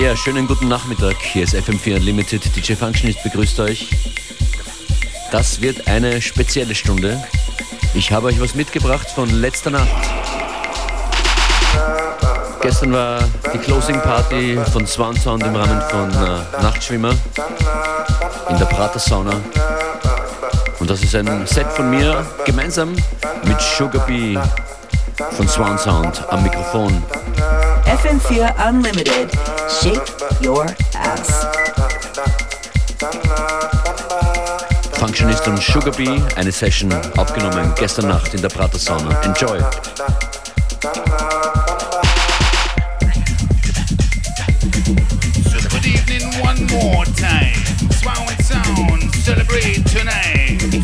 Ja, schönen guten Nachmittag. Hier ist FM4 Unlimited. DJ Functionist begrüßt euch. Das wird eine spezielle Stunde. Ich habe euch was mitgebracht von letzter Nacht. Gestern war die Closing Party von Swan Sound im Rahmen von äh, Nachtschwimmer in der Prater Sauna. Und das ist ein Set von mir gemeinsam mit Sugar Bee von Swan Sound am Mikrofon. FM4 Unlimited. Shake your ass. Functionist und Sugar Bee, eine Session aufgenommen gestern Nacht in der Prater Sauna. Enjoy! So good evening one more time. Swan Sound, celebrate tonight.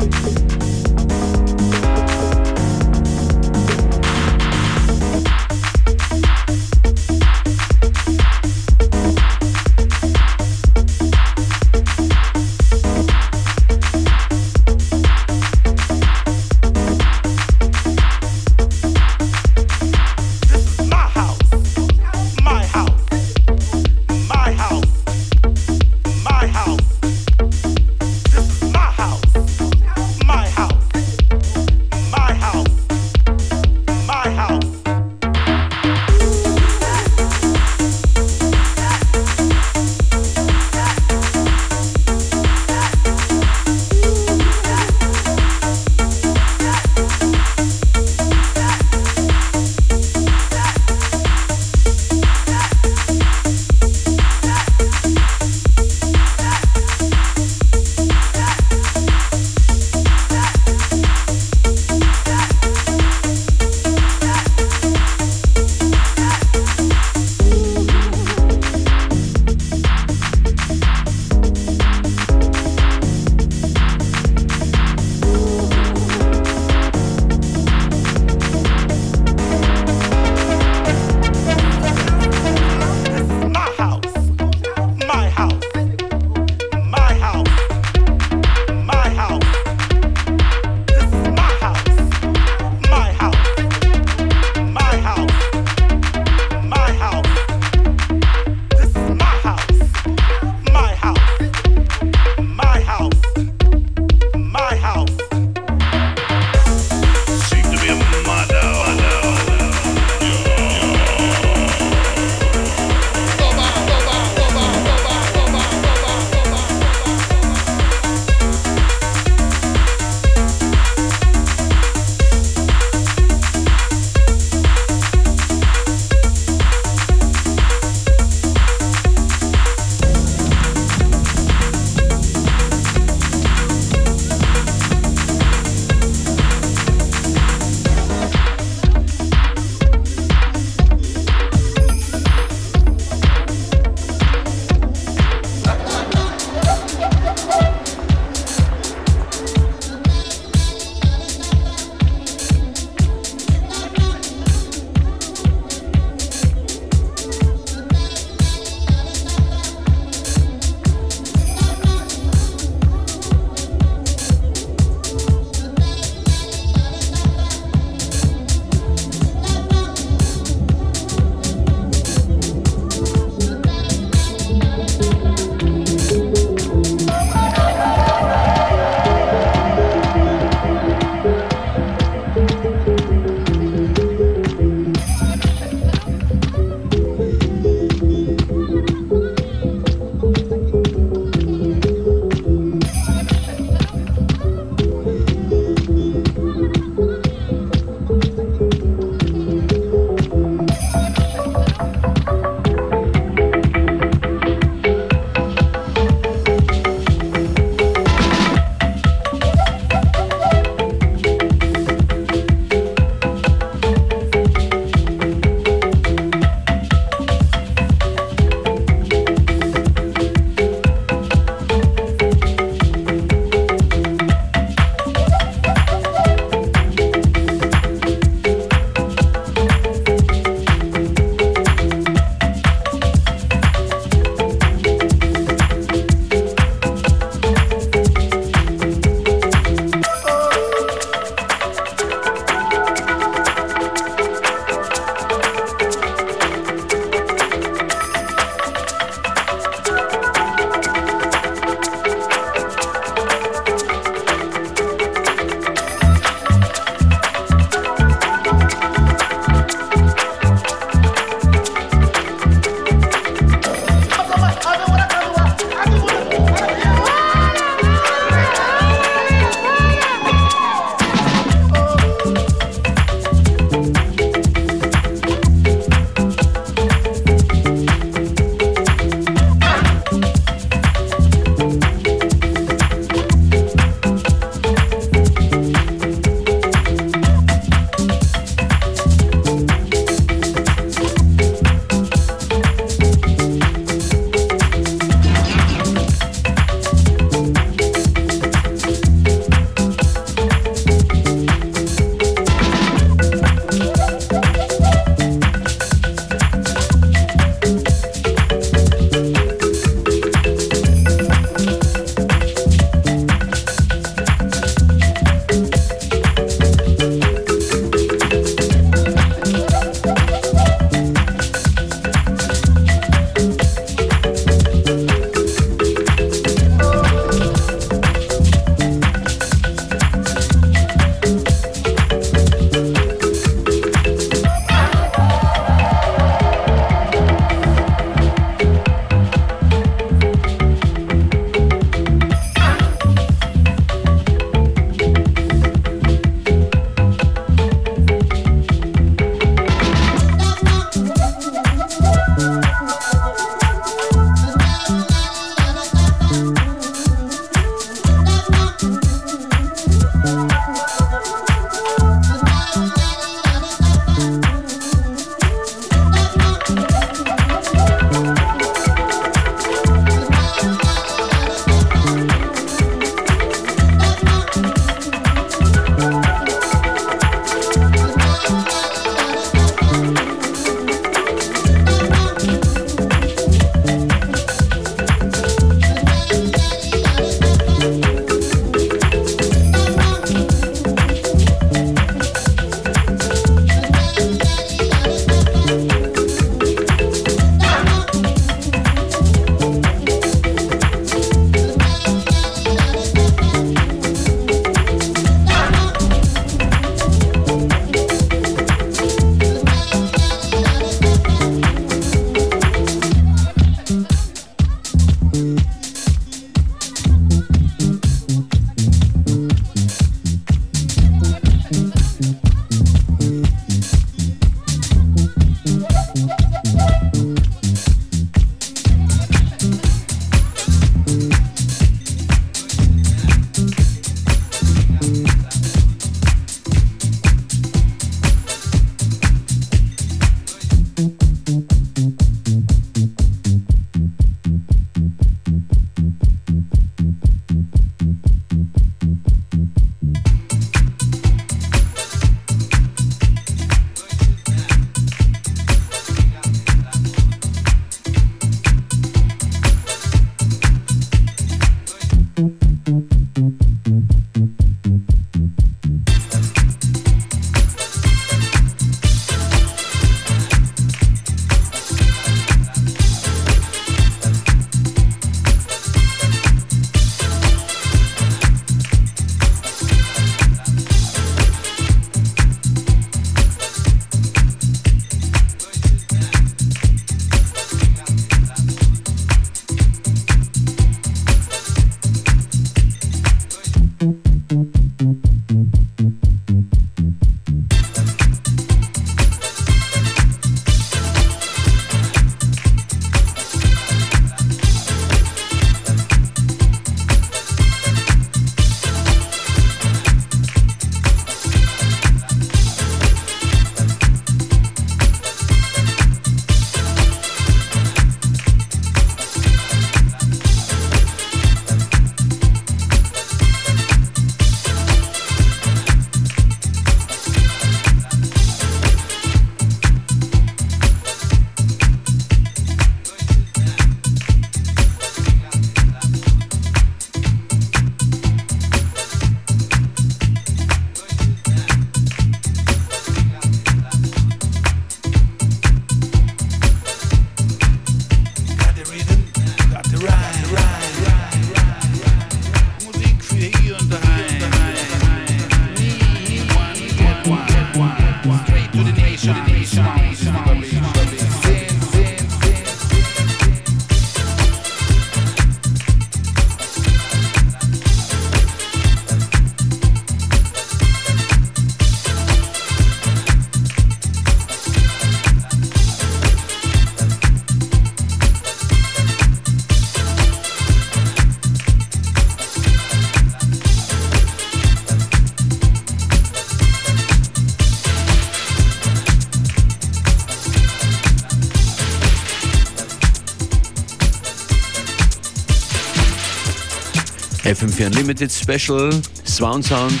FM4 Unlimited Special, Swan Sound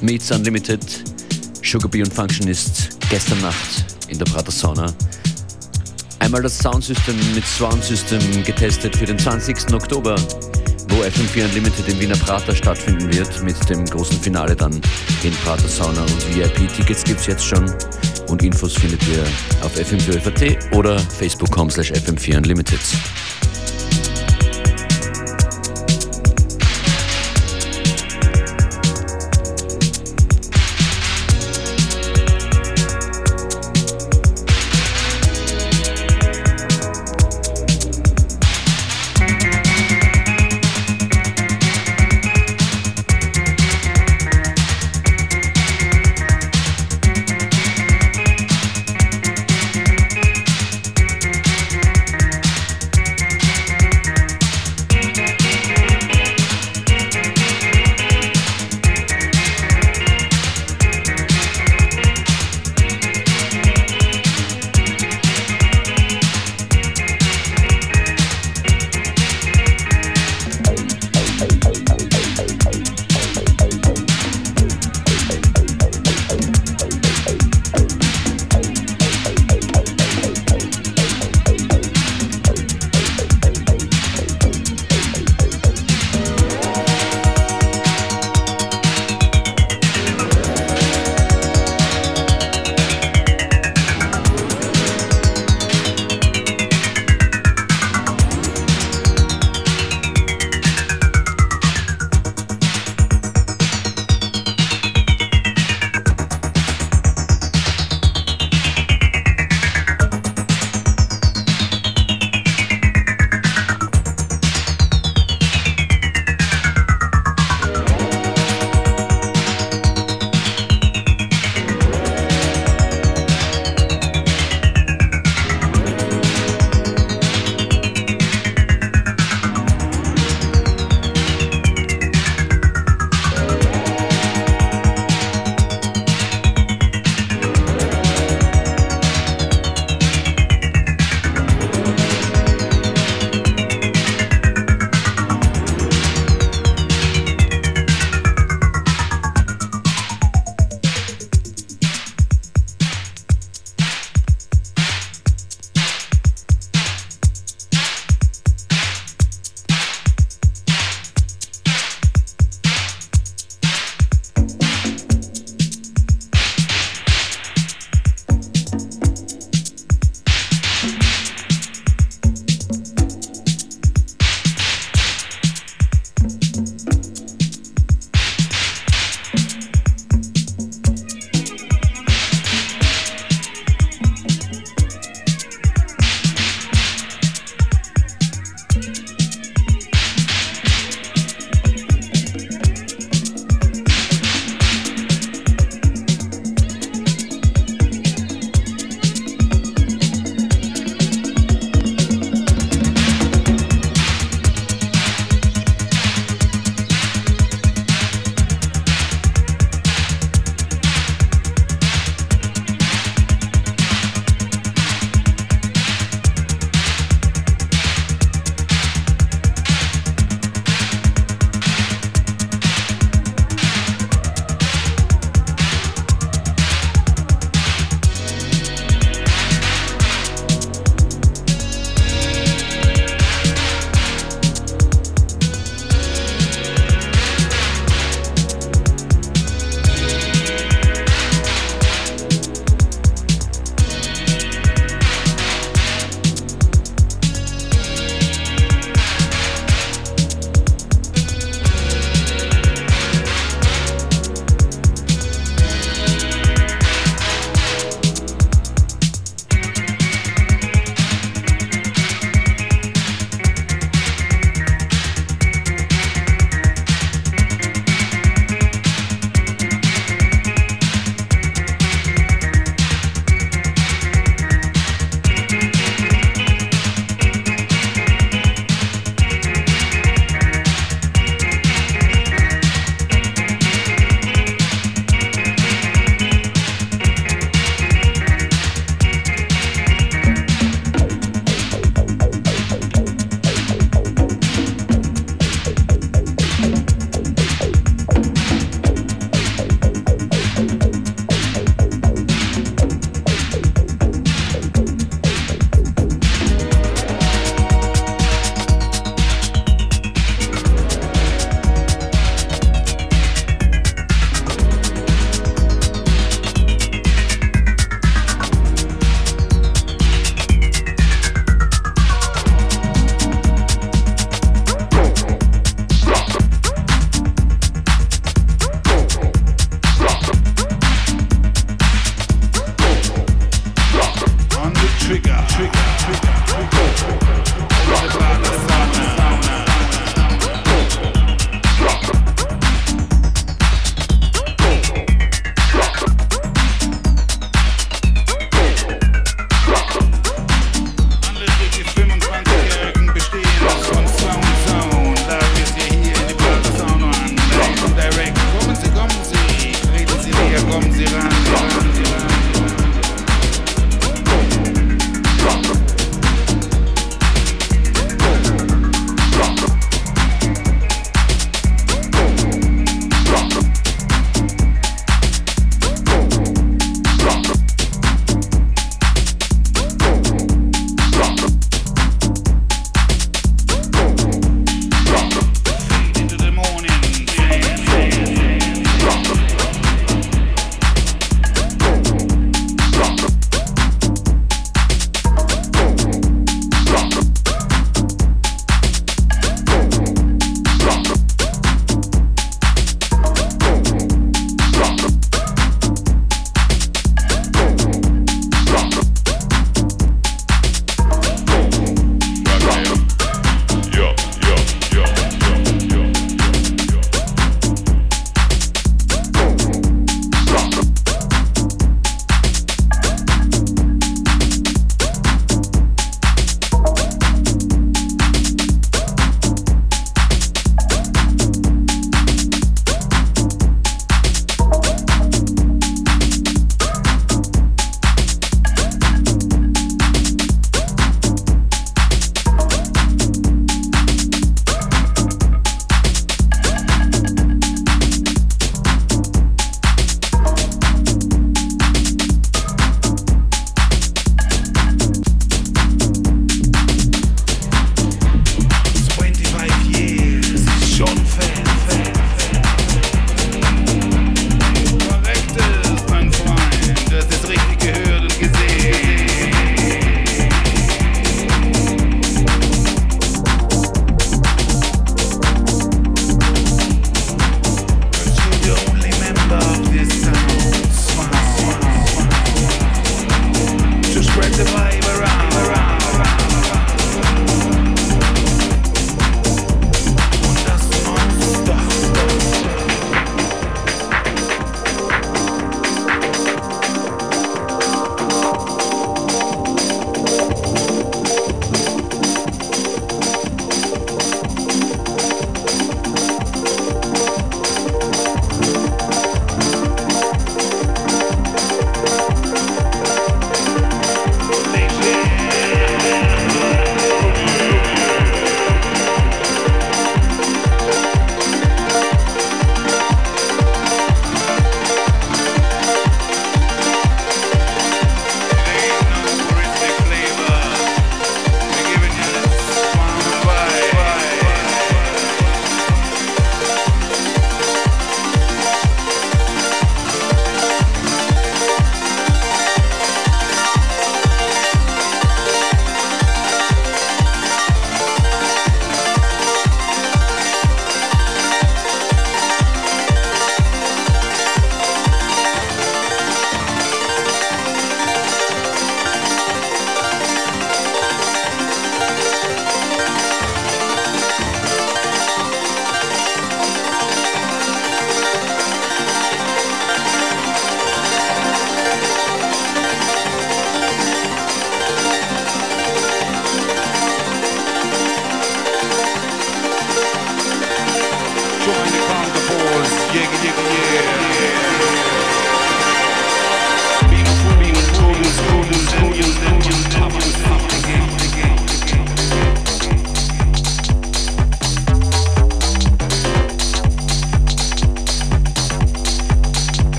meets Unlimited, Sugar Bee und Functionist gestern Nacht in der Prater Sauna. Einmal das Soundsystem mit Swan System getestet für den 20. Oktober, wo FM4 Unlimited im Wiener Prater stattfinden wird, mit dem großen Finale dann in Prater Sauna und VIP-Tickets gibt es jetzt schon und Infos findet ihr auf fm4.at oder facebook.com slash fm4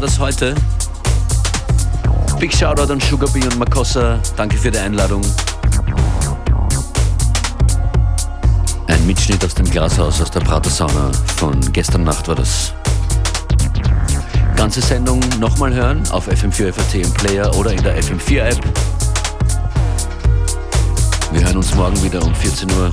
war das heute. Big Shoutout an Sugar Bee und Makossa. Danke für die Einladung. Ein Mitschnitt aus dem Glashaus aus der Prater Sauna von gestern Nacht war das. Ganze Sendung nochmal hören auf FM4 FAT im Player oder in der FM4 App. Wir hören uns morgen wieder um 14 Uhr.